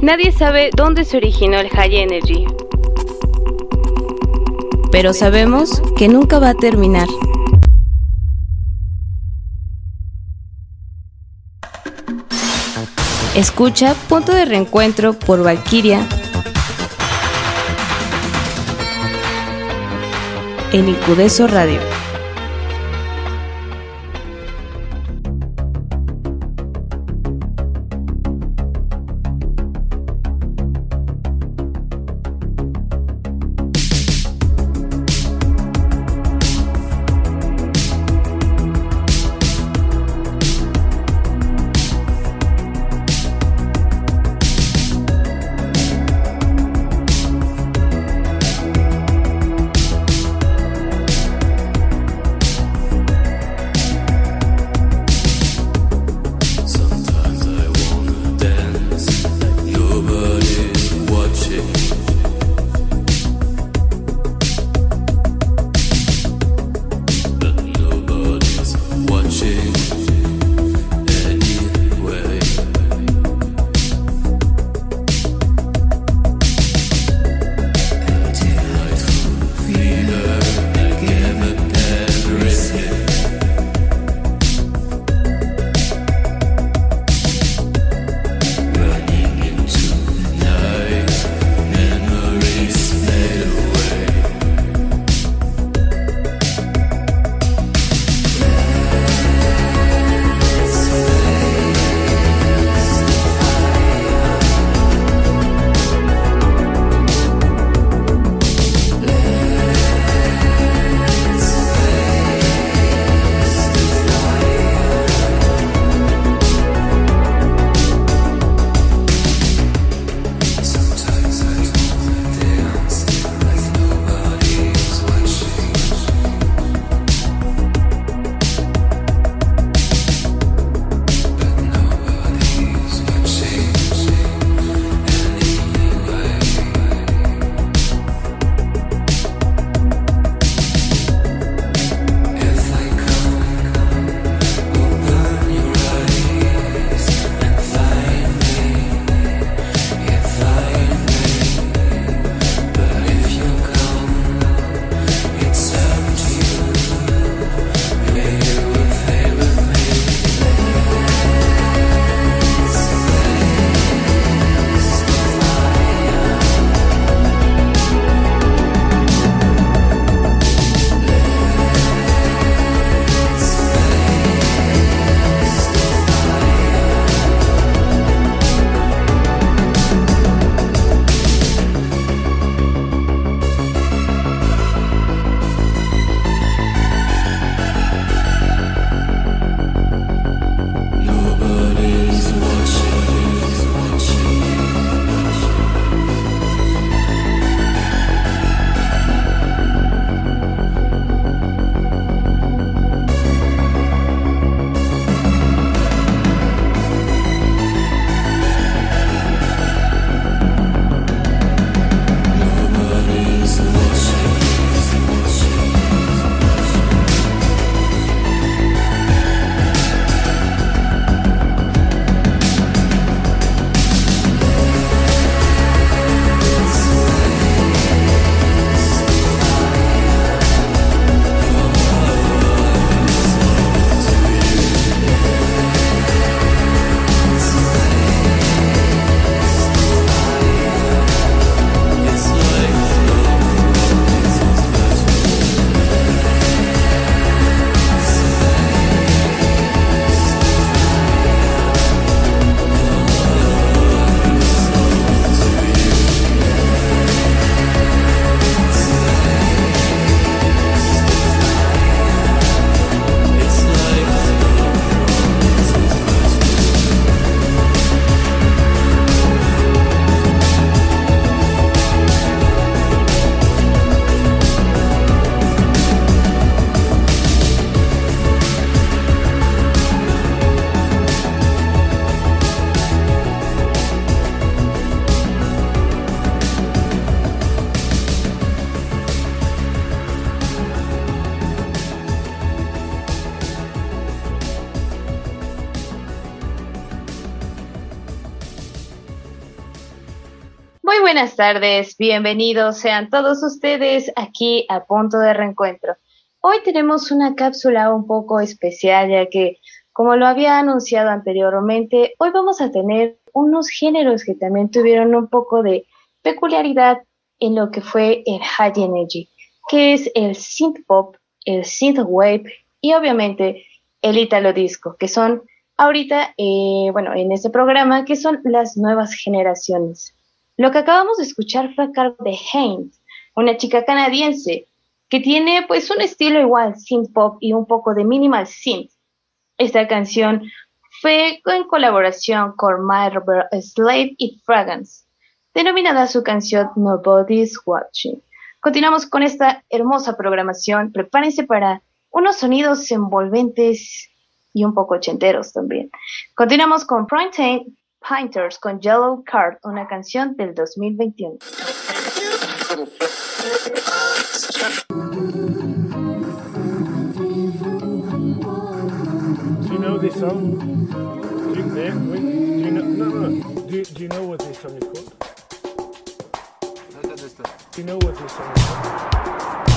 Nadie sabe dónde se originó el High Energy. Pero sabemos que nunca va a terminar. Escucha Punto de Reencuentro por Valkyria en Incudeso Radio. Buenas tardes, bienvenidos sean todos ustedes aquí a Punto de Reencuentro. Hoy tenemos una cápsula un poco especial ya que, como lo había anunciado anteriormente, hoy vamos a tener unos géneros que también tuvieron un poco de peculiaridad en lo que fue el High Energy, que es el synth pop, el synth wave y obviamente el italo disco, que son ahorita, eh, bueno, en este programa, que son las nuevas generaciones. Lo que acabamos de escuchar fue a cargo de Haynes, una chica canadiense que tiene pues un estilo igual synth pop y un poco de minimal synth. Esta canción fue en colaboración con Marble Slave y Fragrance, denominada su canción Nobody's Watching. Continuamos con esta hermosa programación. Prepárense para unos sonidos envolventes y un poco ochenteros también. Continuamos con Prime Painters con Yellow Card, una canción del 2021. Do you know this song? Do you, wait, do you know, no, no, no. Do, you- do you know what this song is called? Do you know what this song is called?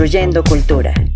Reconstruyendo Cultura.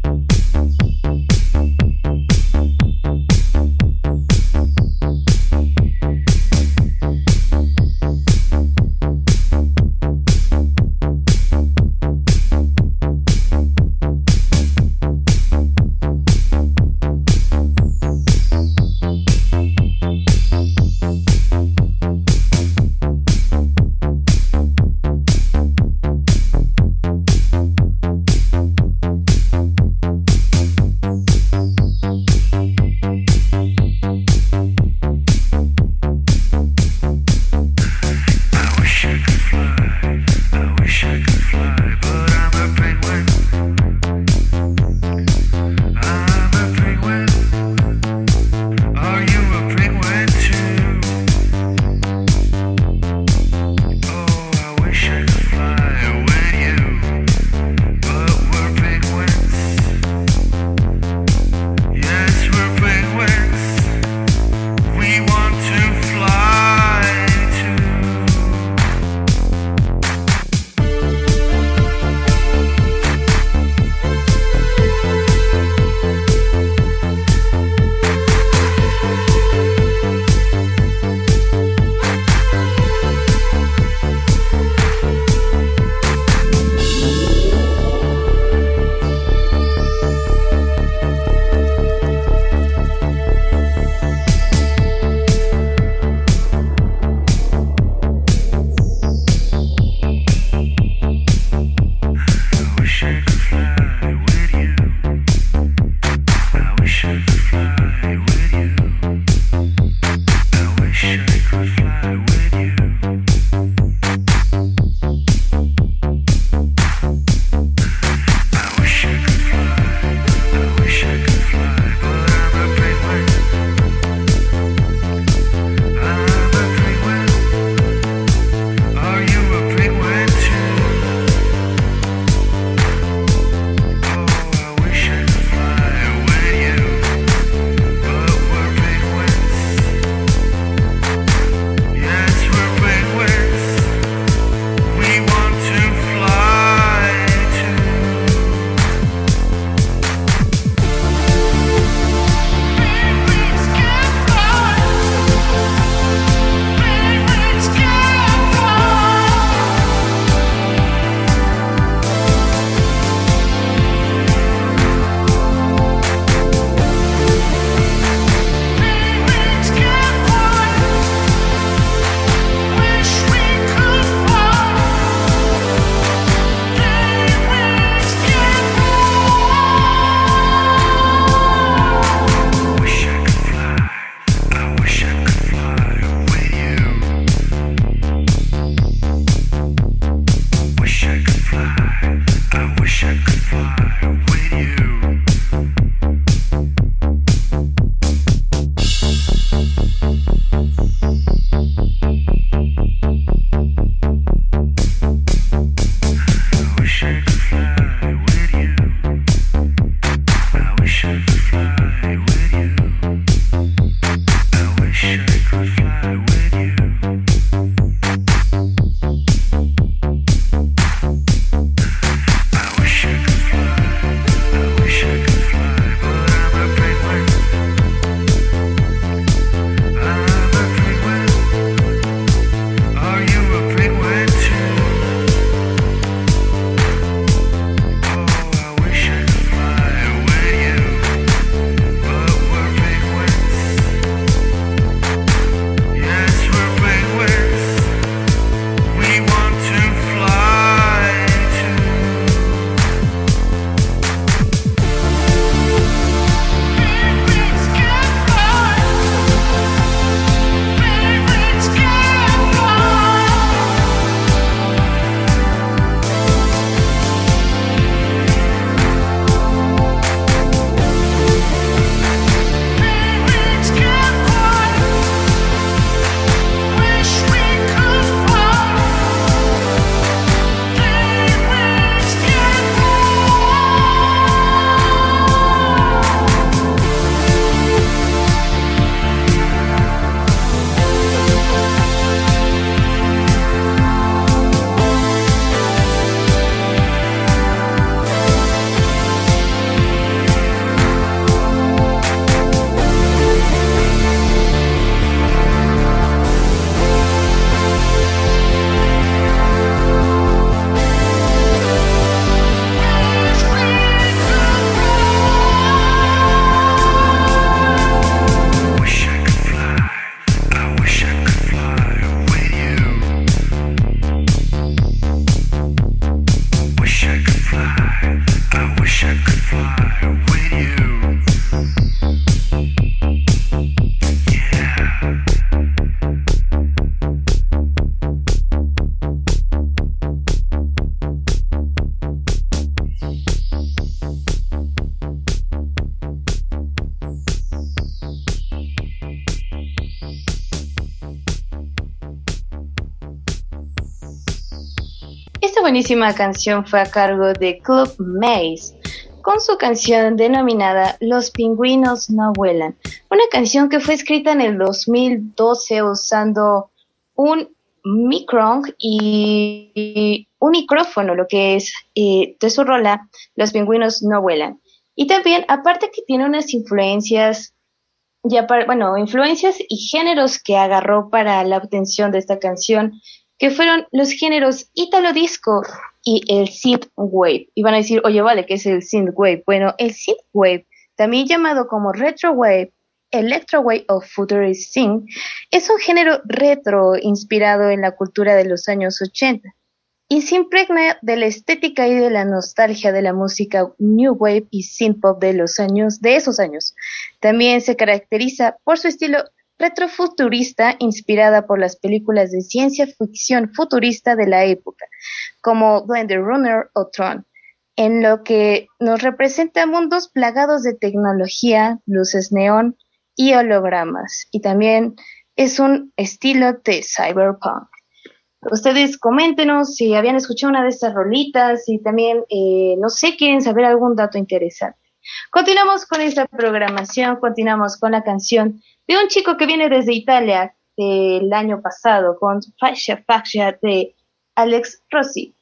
Buenísima canción fue a cargo de Club Maze con su canción denominada Los pingüinos no vuelan, una canción que fue escrita en el 2012 usando un micron y un micrófono, lo que es eh, de su rola Los pingüinos no vuelan. Y también, aparte que tiene unas influencias, ya bueno, influencias y géneros que agarró para la obtención de esta canción, que fueron los géneros Italo Disco y el Synthwave. Y van a decir, oye, vale, ¿qué es el Synthwave? Bueno, el Synthwave, también llamado como Retrowave, Electrowave o Futurist Synth, es un género retro inspirado en la cultura de los años 80 y se impregna de la estética y de la nostalgia de la música New Wave y Synthpop de los años de esos años. También se caracteriza por su estilo retrofuturista inspirada por las películas de ciencia ficción futurista de la época, como Blender Runner o Tron, en lo que nos representa mundos plagados de tecnología, luces neón y hologramas, y también es un estilo de cyberpunk. Ustedes coméntenos si habían escuchado una de estas rolitas y también, eh, no sé, quieren saber algún dato interesante. Continuamos con esta programación, continuamos con la canción de un chico que viene desde Italia el año pasado con Fascia Fascia de Alex Rossi.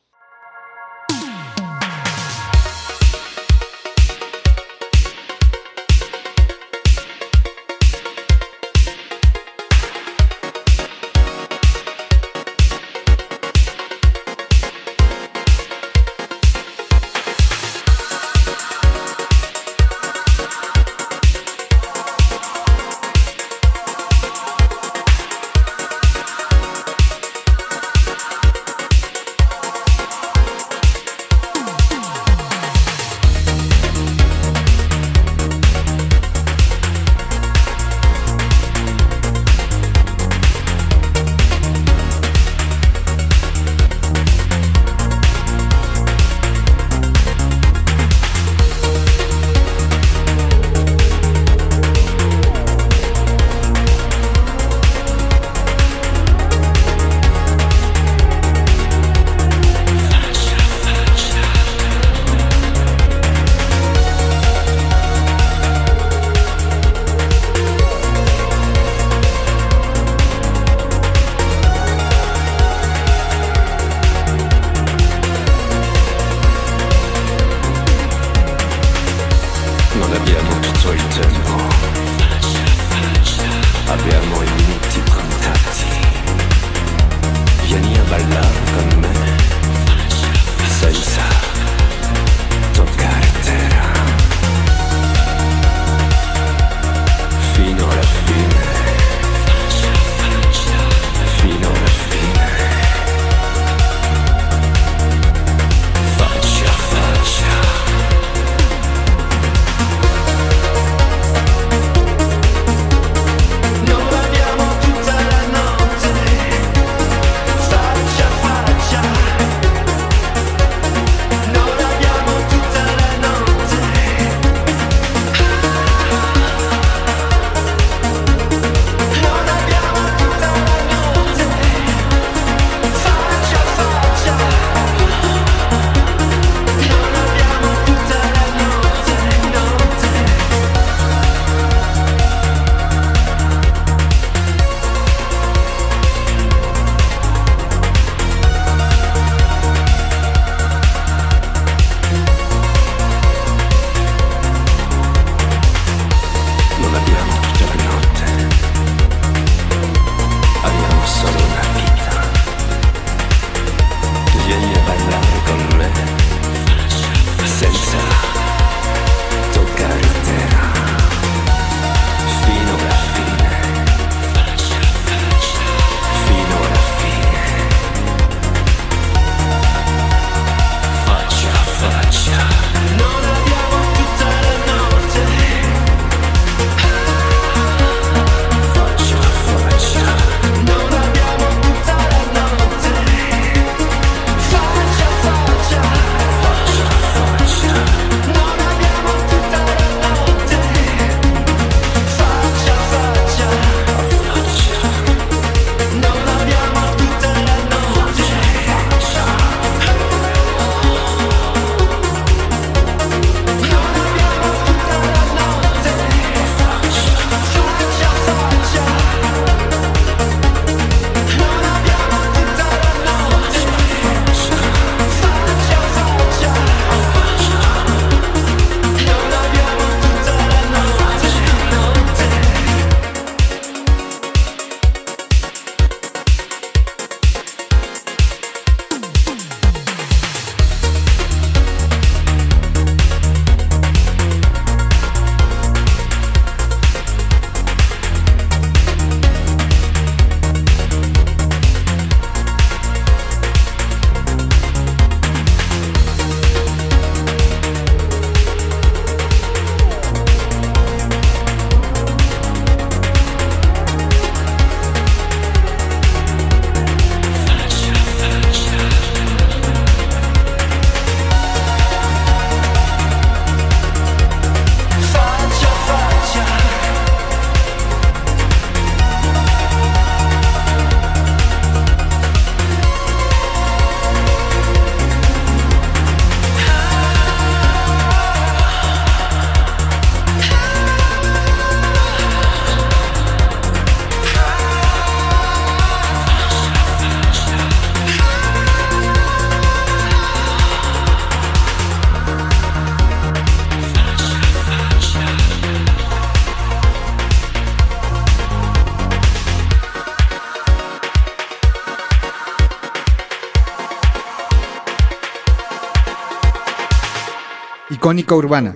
Icónica Urbana.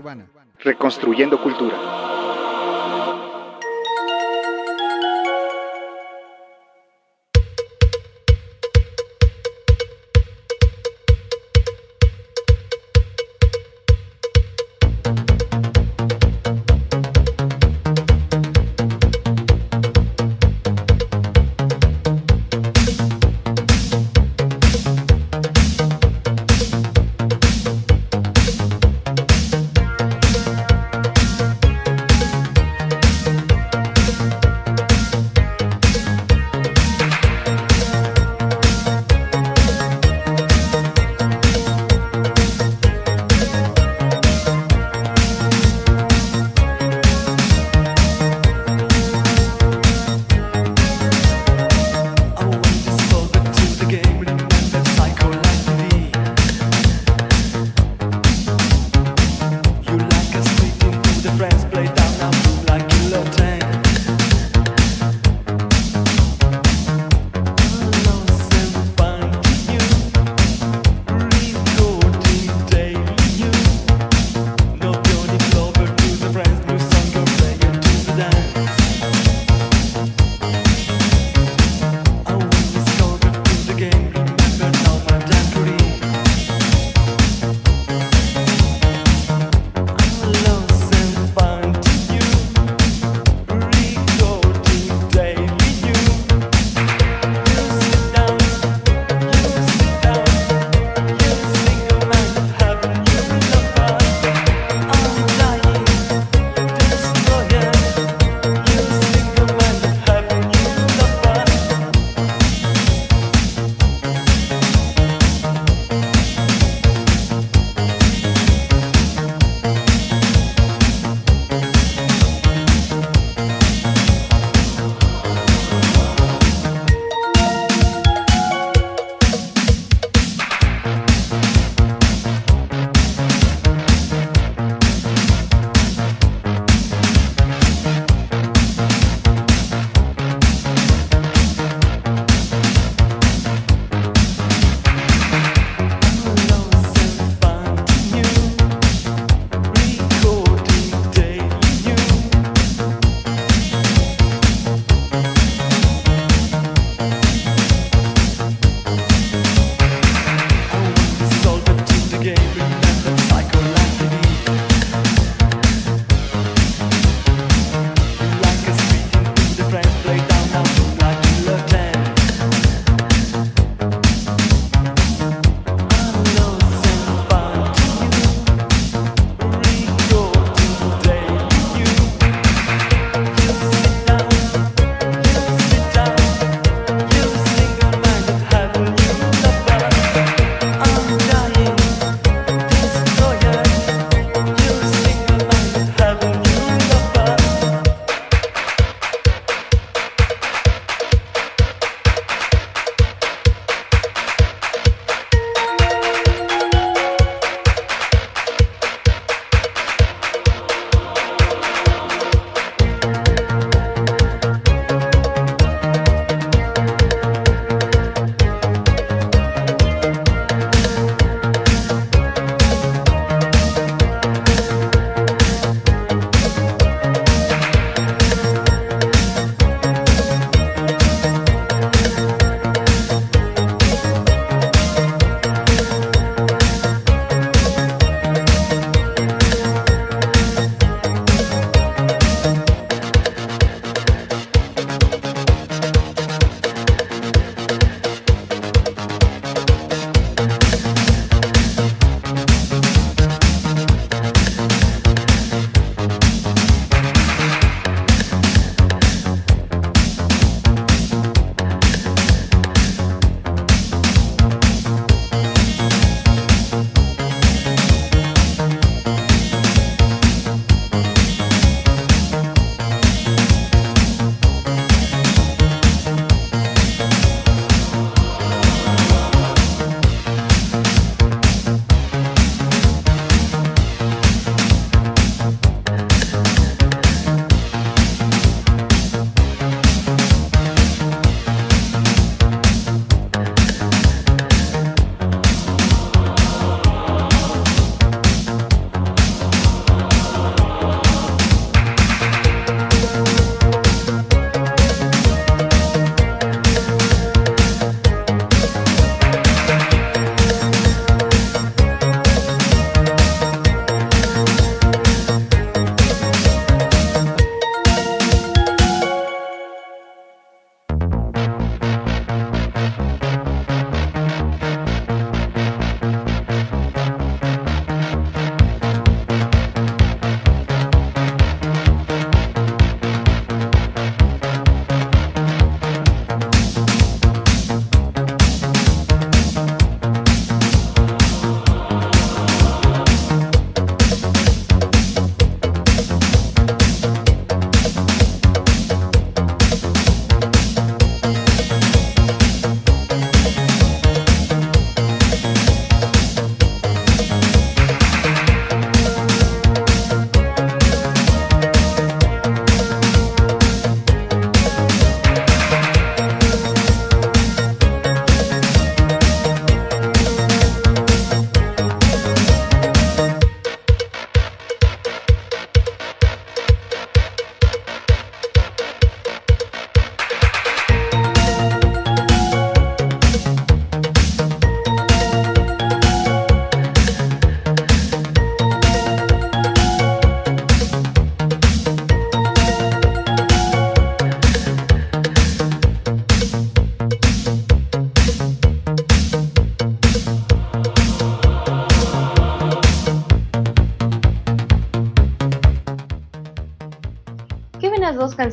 Reconstruyendo cultura.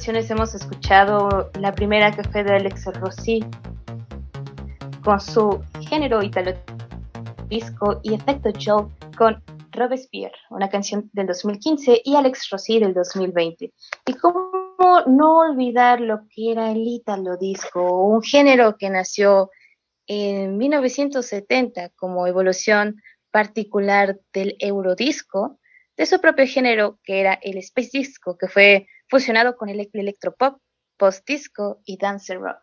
Canciones hemos escuchado la primera que fue de Alex Rossi con su género italo disco y efecto Joe con Robespierre, una canción del 2015 y Alex Rossi del 2020. Y cómo no olvidar lo que era el italo disco, un género que nació en 1970 como evolución particular del eurodisco, de su propio género que era el space disco, que fue fusionado con el electropop, post-disco y dance rock.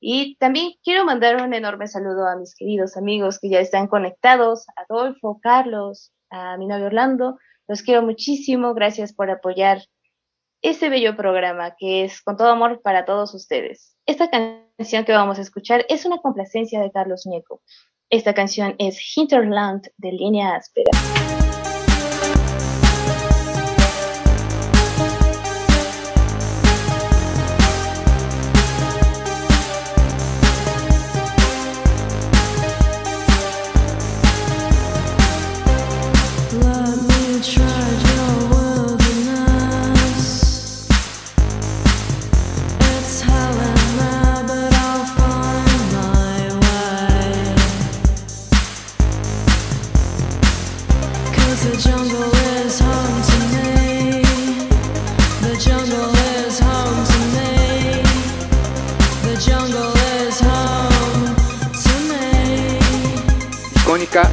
Y también quiero mandar un enorme saludo a mis queridos amigos que ya están conectados, Adolfo, Carlos, a mi novio Orlando. Los quiero muchísimo, gracias por apoyar este bello programa que es con todo amor para todos ustedes. Esta canción que vamos a escuchar es una complacencia de Carlos Ñeco. Esta canción es Hinterland de Línea Áspera.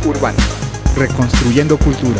Urbana. Reconstruyendo cultura.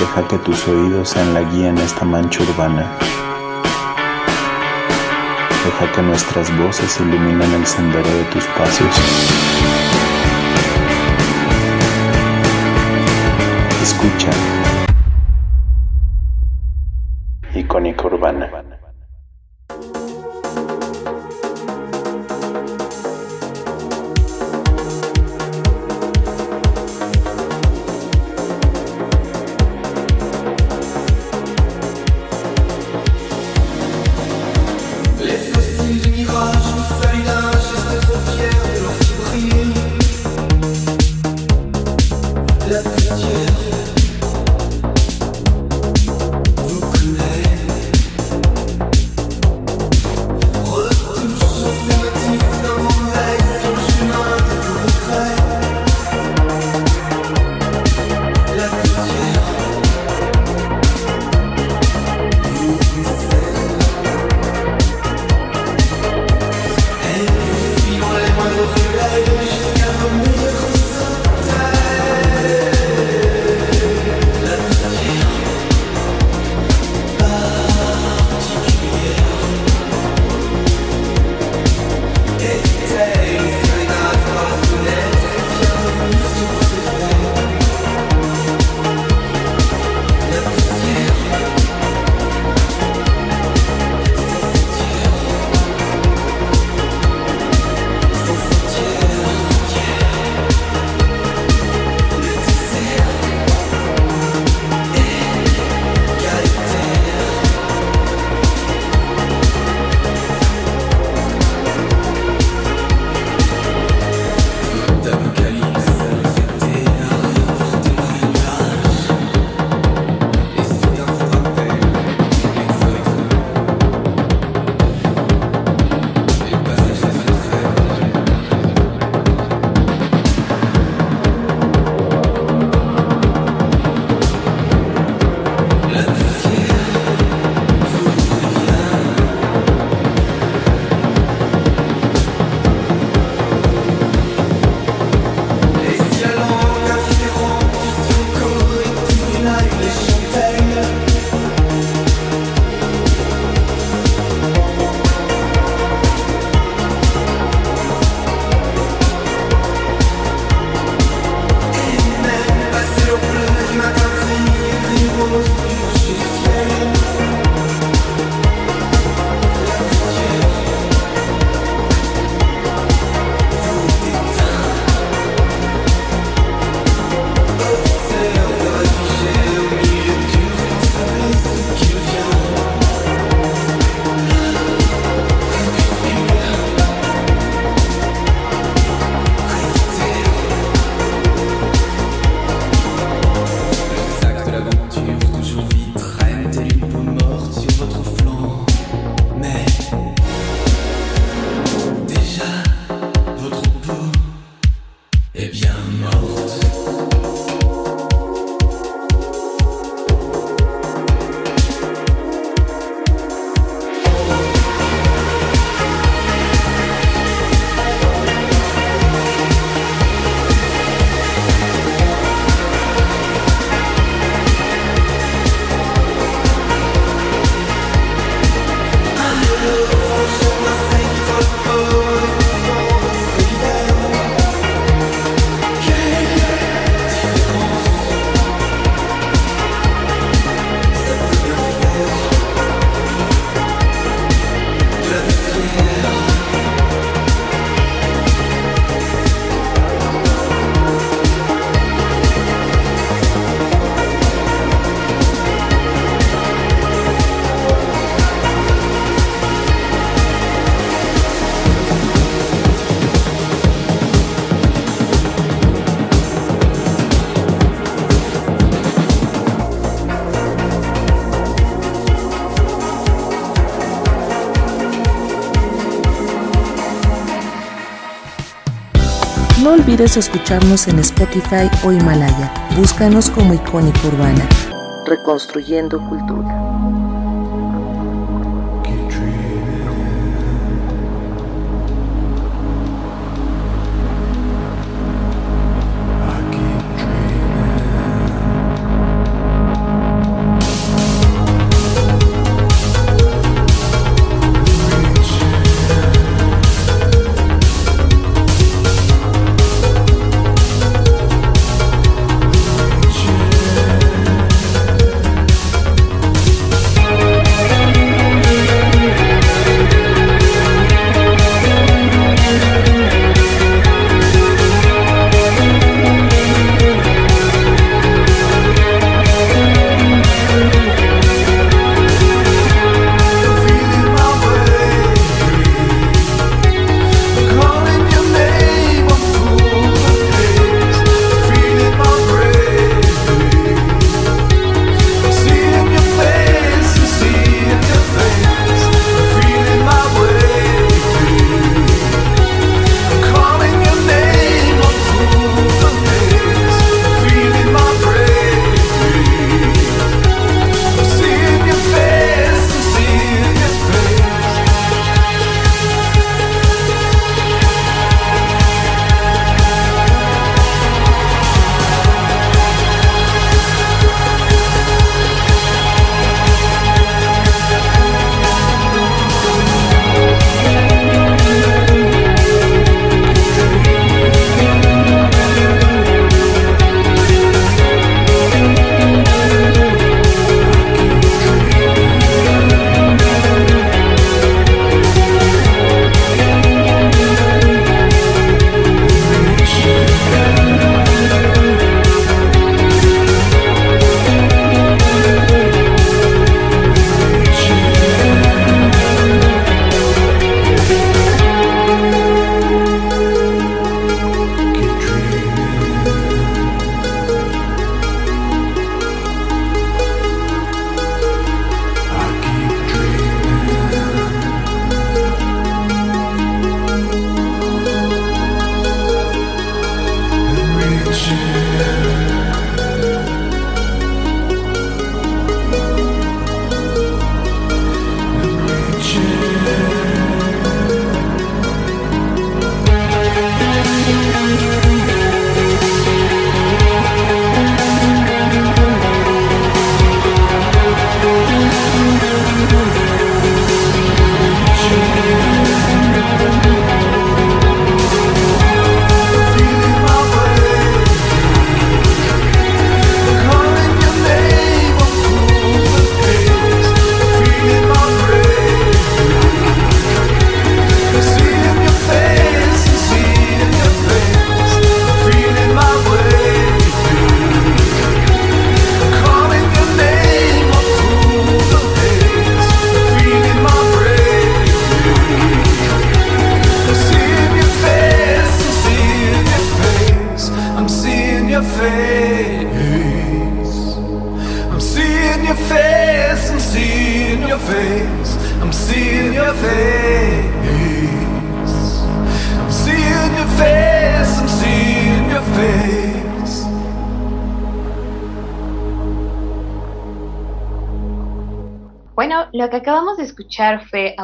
Deja que tus oídos sean la guía en esta mancha urbana. Deja que nuestras voces iluminen el sendero de tus pasos. Escucha. Icónica Urbana. Olvides escucharnos en Spotify o Himalaya. Búscanos como Icónica Urbana. Reconstruyendo Cultura.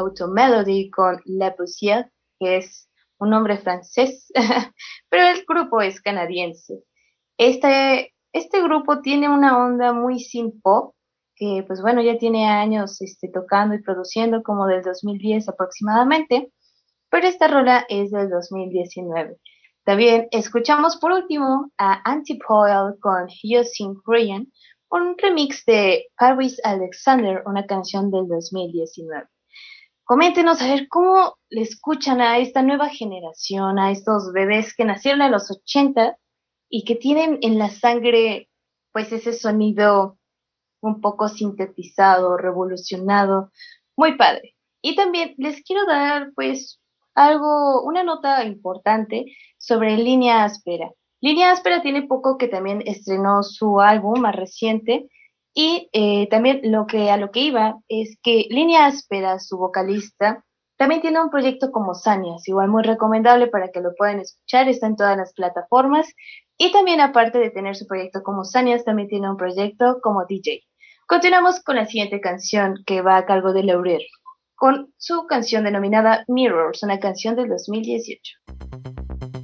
Fue Automelody con La Poussière, que es un nombre francés, pero el grupo es canadiense. Este, este grupo tiene una onda muy sin pop, que pues bueno, ya tiene años este, tocando y produciendo como del 2010 aproximadamente, pero esta rola es del 2019. También escuchamos por último a Antipoil con You Sing Korean, un remix de Paris Alexander, una canción del 2019. Coméntenos a ver cómo le escuchan a esta nueva generación, a estos bebés que nacieron en los 80 y que tienen en la sangre pues ese sonido un poco sintetizado, revolucionado, muy padre. Y también les quiero dar pues algo, una nota importante sobre Línea Áspera. Línea Áspera tiene poco que también estrenó su álbum más reciente y eh, también lo que a lo que iba es que Línea Áspera, su vocalista, también tiene un proyecto como Sanias, igual muy recomendable para que lo puedan escuchar, está en todas las plataformas y también aparte de tener su proyecto como Sanias, también tiene un proyecto como DJ. Continuamos con la siguiente canción que va a cargo de Laurel, con su canción denominada Mirrors, una canción del 2018.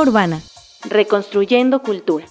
Urbana. Reconstruyendo cultura.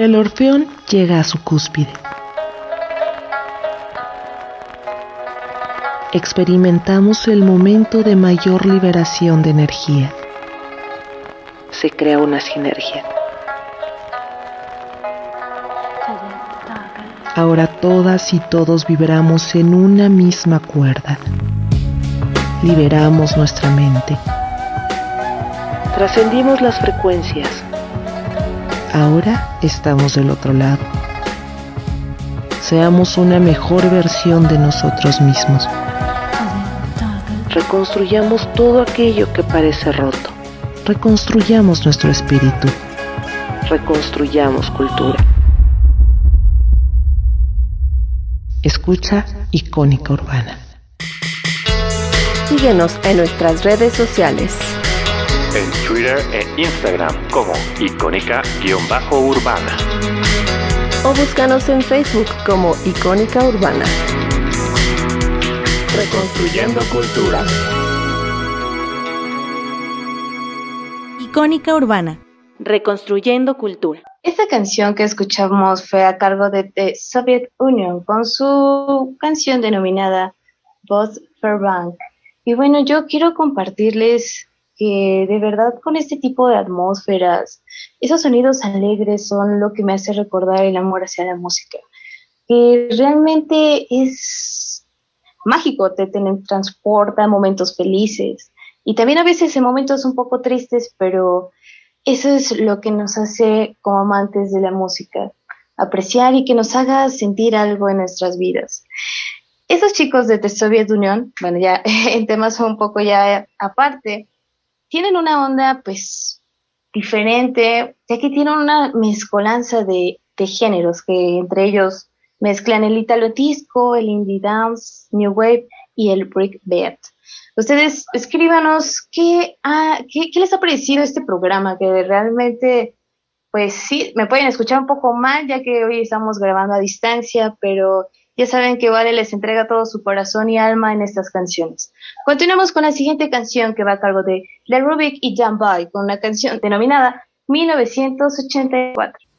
El orfeón llega a su cúspide. Experimentamos el momento de mayor liberación de energía. Se crea una sinergia. Ahora todas y todos vibramos en una misma cuerda. Liberamos nuestra mente. Trascendimos las frecuencias. Ahora estamos del otro lado. Seamos una mejor versión de nosotros mismos. Reconstruyamos todo aquello que parece roto. Reconstruyamos nuestro espíritu. Reconstruyamos cultura. Escucha Icónica Urbana. Síguenos en nuestras redes sociales. En Twitter e Instagram como icónica-urbana. O búscanos en Facebook como Icónica Urbana. Reconstruyendo cultura. Icónica Urbana. Reconstruyendo cultura. Esta canción que escuchamos fue a cargo de The Soviet Union con su canción denominada Both Bank. Y bueno, yo quiero compartirles que de verdad con este tipo de atmósferas, esos sonidos alegres son lo que me hace recordar el amor hacia la música. Que realmente es mágico, te, te transporta momentos felices y también a veces en momentos un poco tristes, pero eso es lo que nos hace como amantes de la música, apreciar y que nos haga sentir algo en nuestras vidas. Esos chicos de The Soviet Union, bueno, ya en temas un poco ya aparte, tienen una onda pues diferente, ya que tienen una mezcolanza de, de géneros que entre ellos mezclan el italo disco, el indie dance, new wave y el break beat. Ustedes escríbanos qué, ah, qué, qué les ha parecido este programa, que realmente, pues sí, me pueden escuchar un poco mal, ya que hoy estamos grabando a distancia, pero ya saben que Vale les entrega todo su corazón y alma en estas canciones. Continuamos con la siguiente canción que va a cargo de Le Rubik y Jan Boy, con una canción denominada 1984.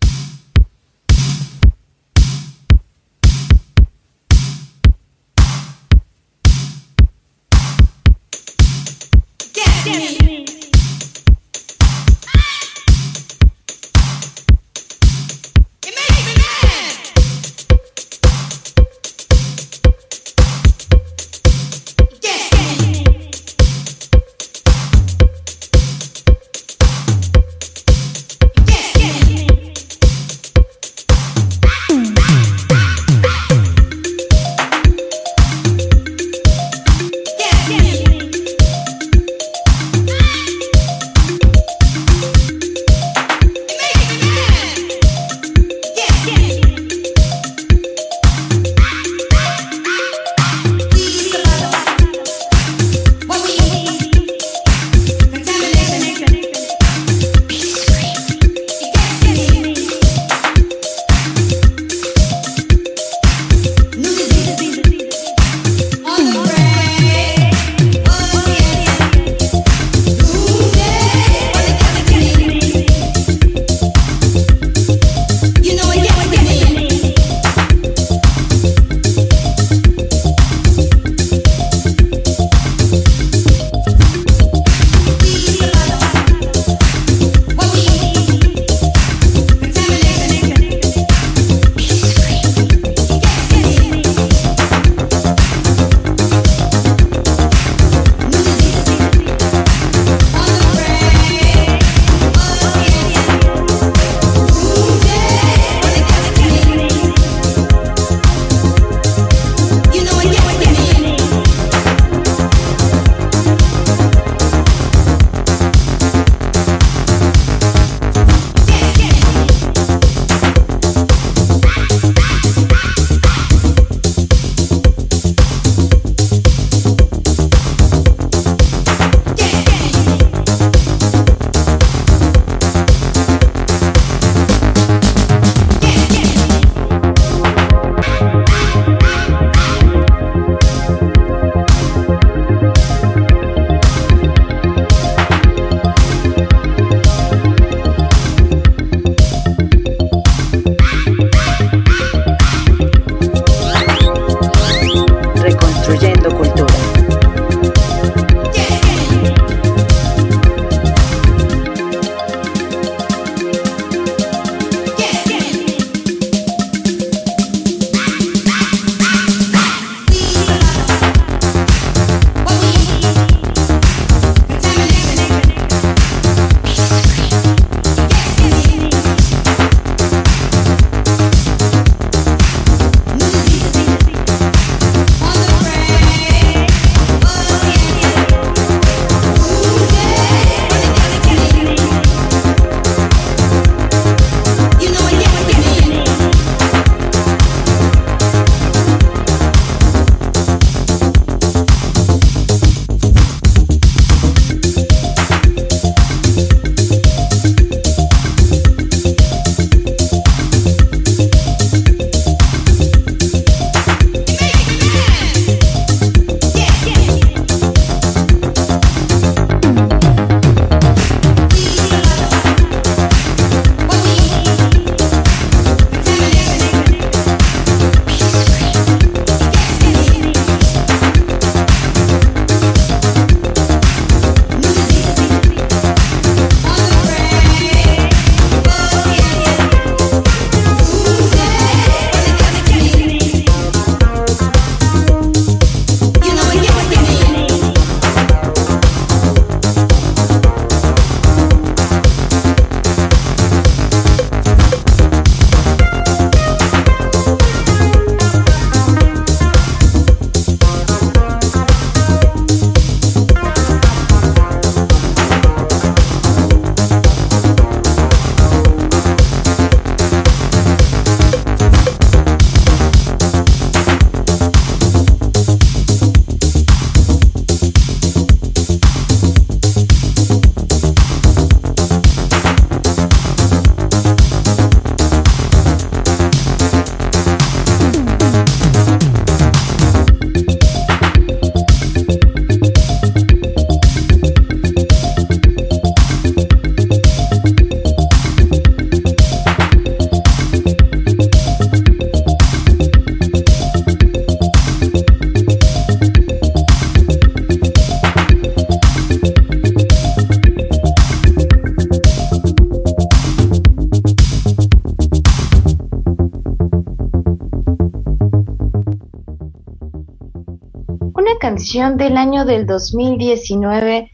Del año del 2019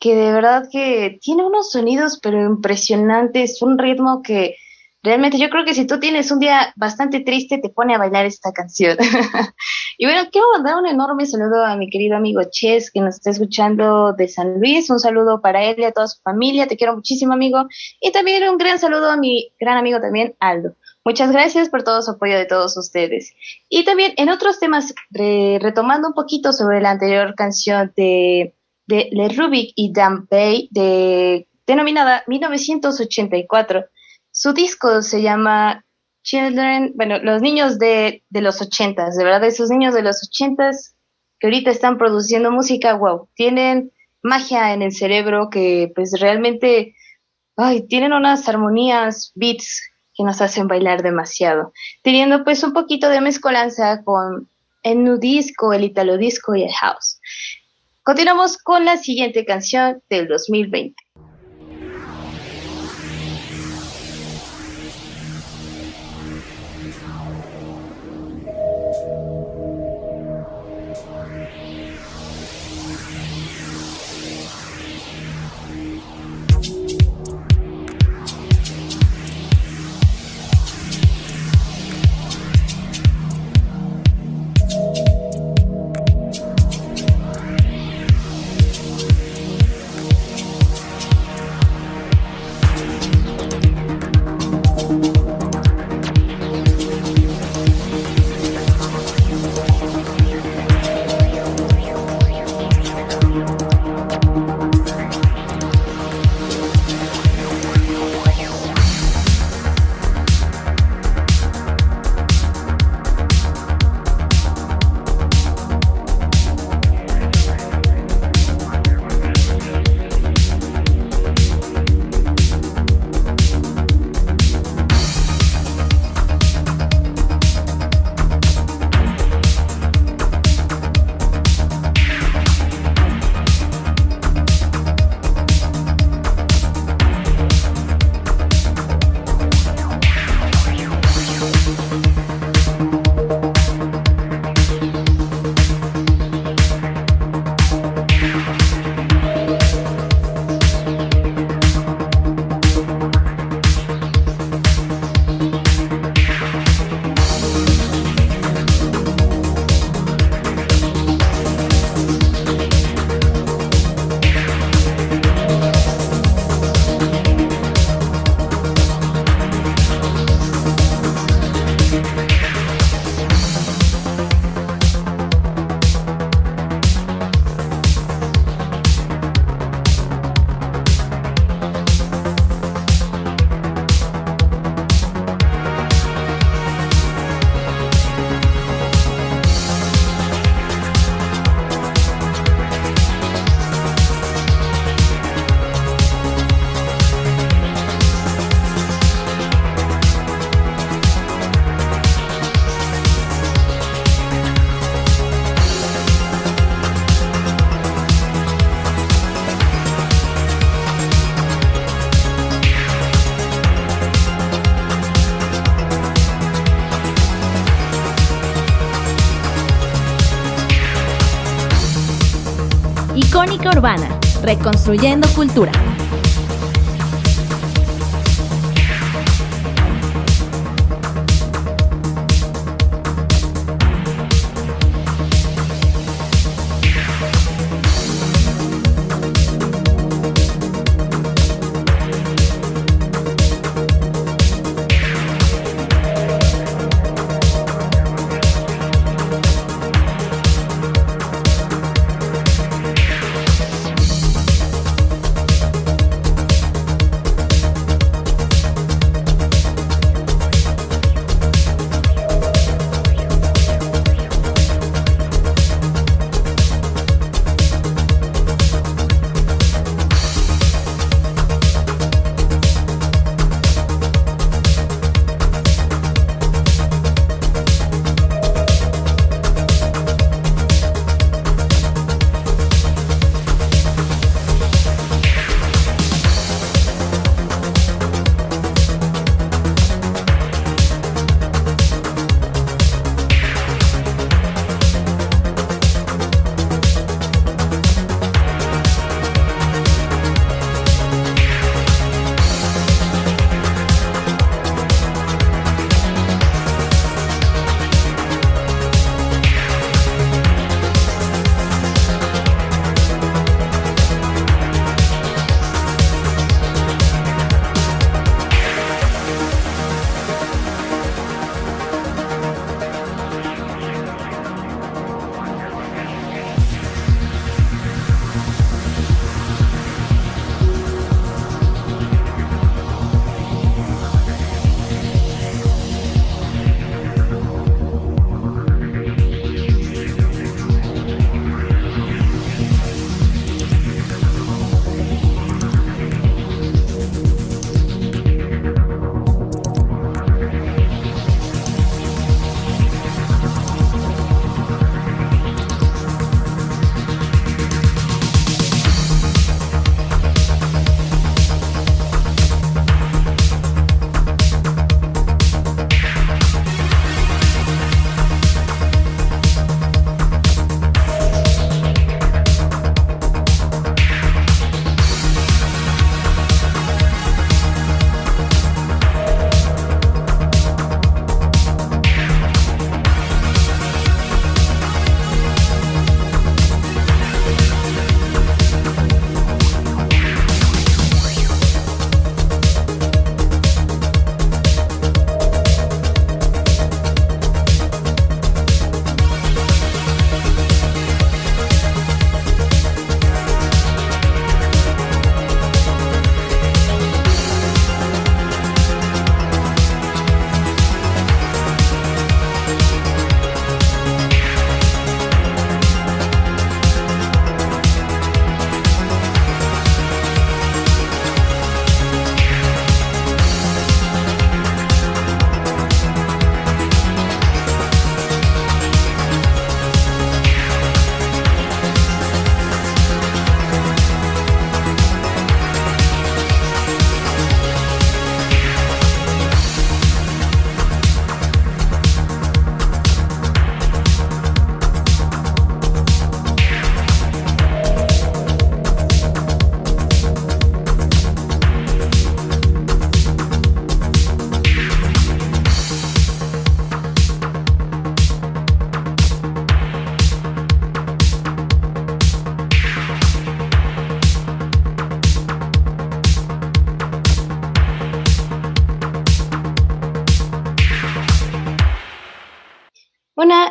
que de verdad que tiene unos sonidos pero impresionantes, un ritmo que realmente yo creo que si tú tienes un día bastante triste te pone a bailar esta canción. y bueno, quiero mandar un enorme saludo a mi querido amigo Ches que nos está escuchando de San Luis, un saludo para él y a toda su familia, te quiero muchísimo amigo, y también un gran saludo a mi gran amigo también Aldo. Muchas gracias por todo su apoyo de todos ustedes. Y también en otros temas, retomando un poquito sobre la anterior canción de, de Le Rubik y Dan Bay, de, denominada 1984, su disco se llama Children, bueno, los niños de, de los ochentas, de verdad, esos niños de los ochentas que ahorita están produciendo música, wow, tienen magia en el cerebro que pues realmente, ay, tienen unas armonías, beats que nos hacen bailar demasiado, teniendo pues un poquito de mezcolanza con el nudisco, el italo disco y el house. Continuamos con la siguiente canción del 2020. Reconstruyendo cultura.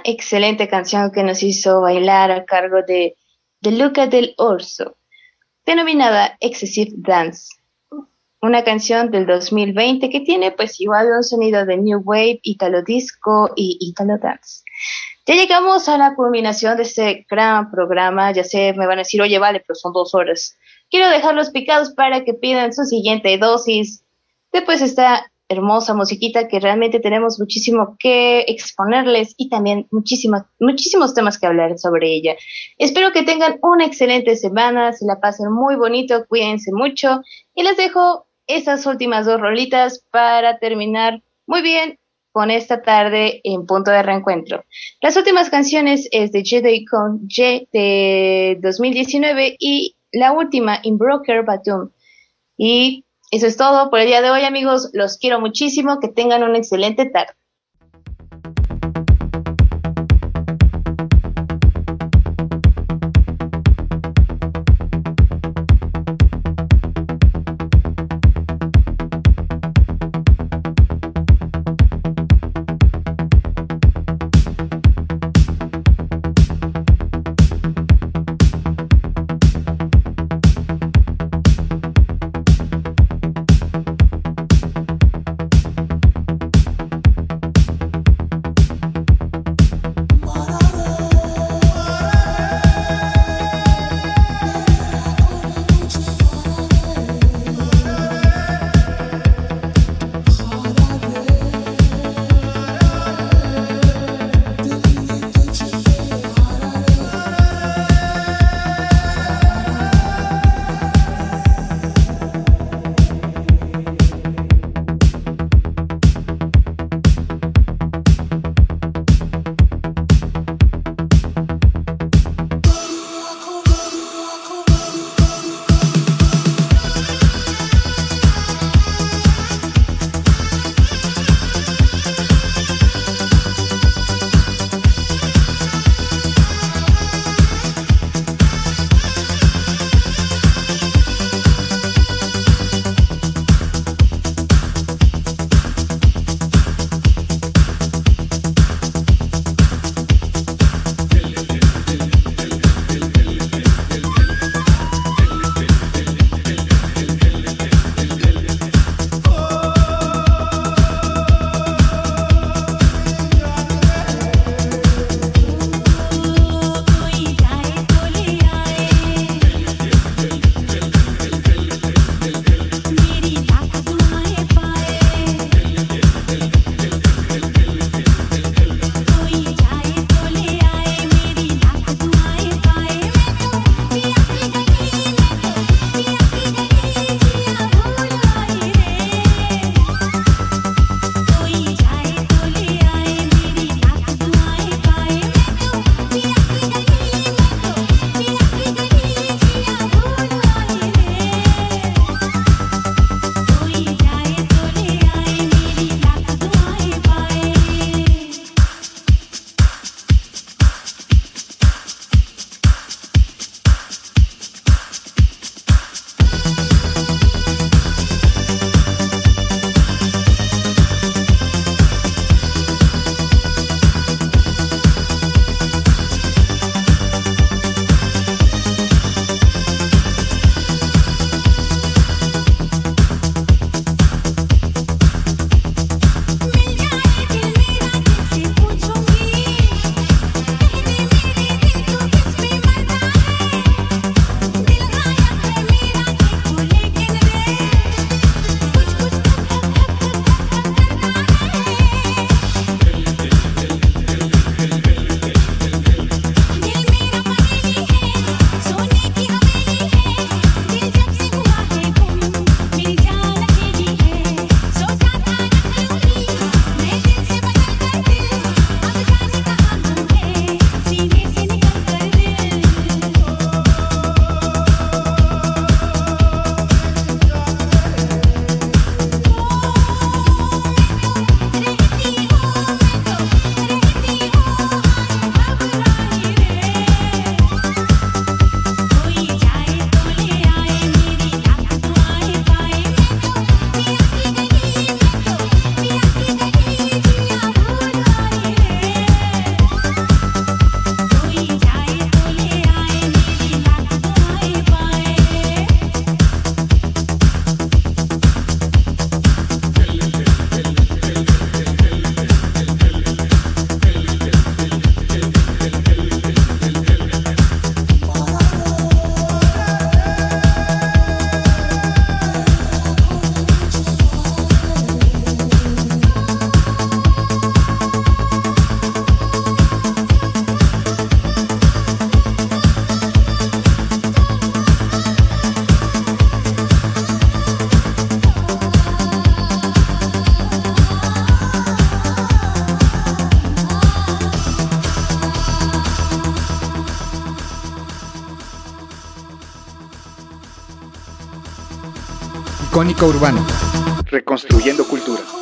Excelente canción que nos hizo bailar a cargo de De Luca del Orso, denominada Excessive Dance. Una canción del 2020 que tiene pues igual un sonido de New Wave, Italo Disco y Italo Dance. Ya llegamos a la culminación de este gran programa. Ya sé, me van a decir, oye, vale, pero son dos horas. Quiero dejarlos picados para que pidan su siguiente dosis. Después está hermosa musiquita que realmente tenemos muchísimo que exponerles y también muchísimos, temas que hablar sobre ella. Espero que tengan una excelente semana, se la pasen muy bonito, cuídense mucho y les dejo esas últimas dos rolitas para terminar muy bien con esta tarde en punto de reencuentro. Las últimas canciones es de J con J de 2019 y la última In Broker Batum. Y eso es todo por el día de hoy amigos, los quiero muchísimo, que tengan una excelente tarde. Urbana. Reconstruyendo cultura.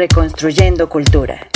Reconstruyendo cultura.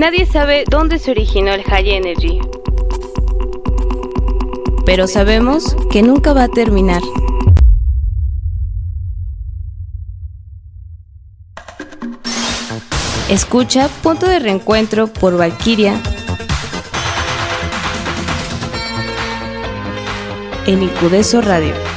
Nadie sabe dónde se originó el High Energy. Pero sabemos que nunca va a terminar. Escucha Punto de Reencuentro por Valkyria en Incudeso Radio.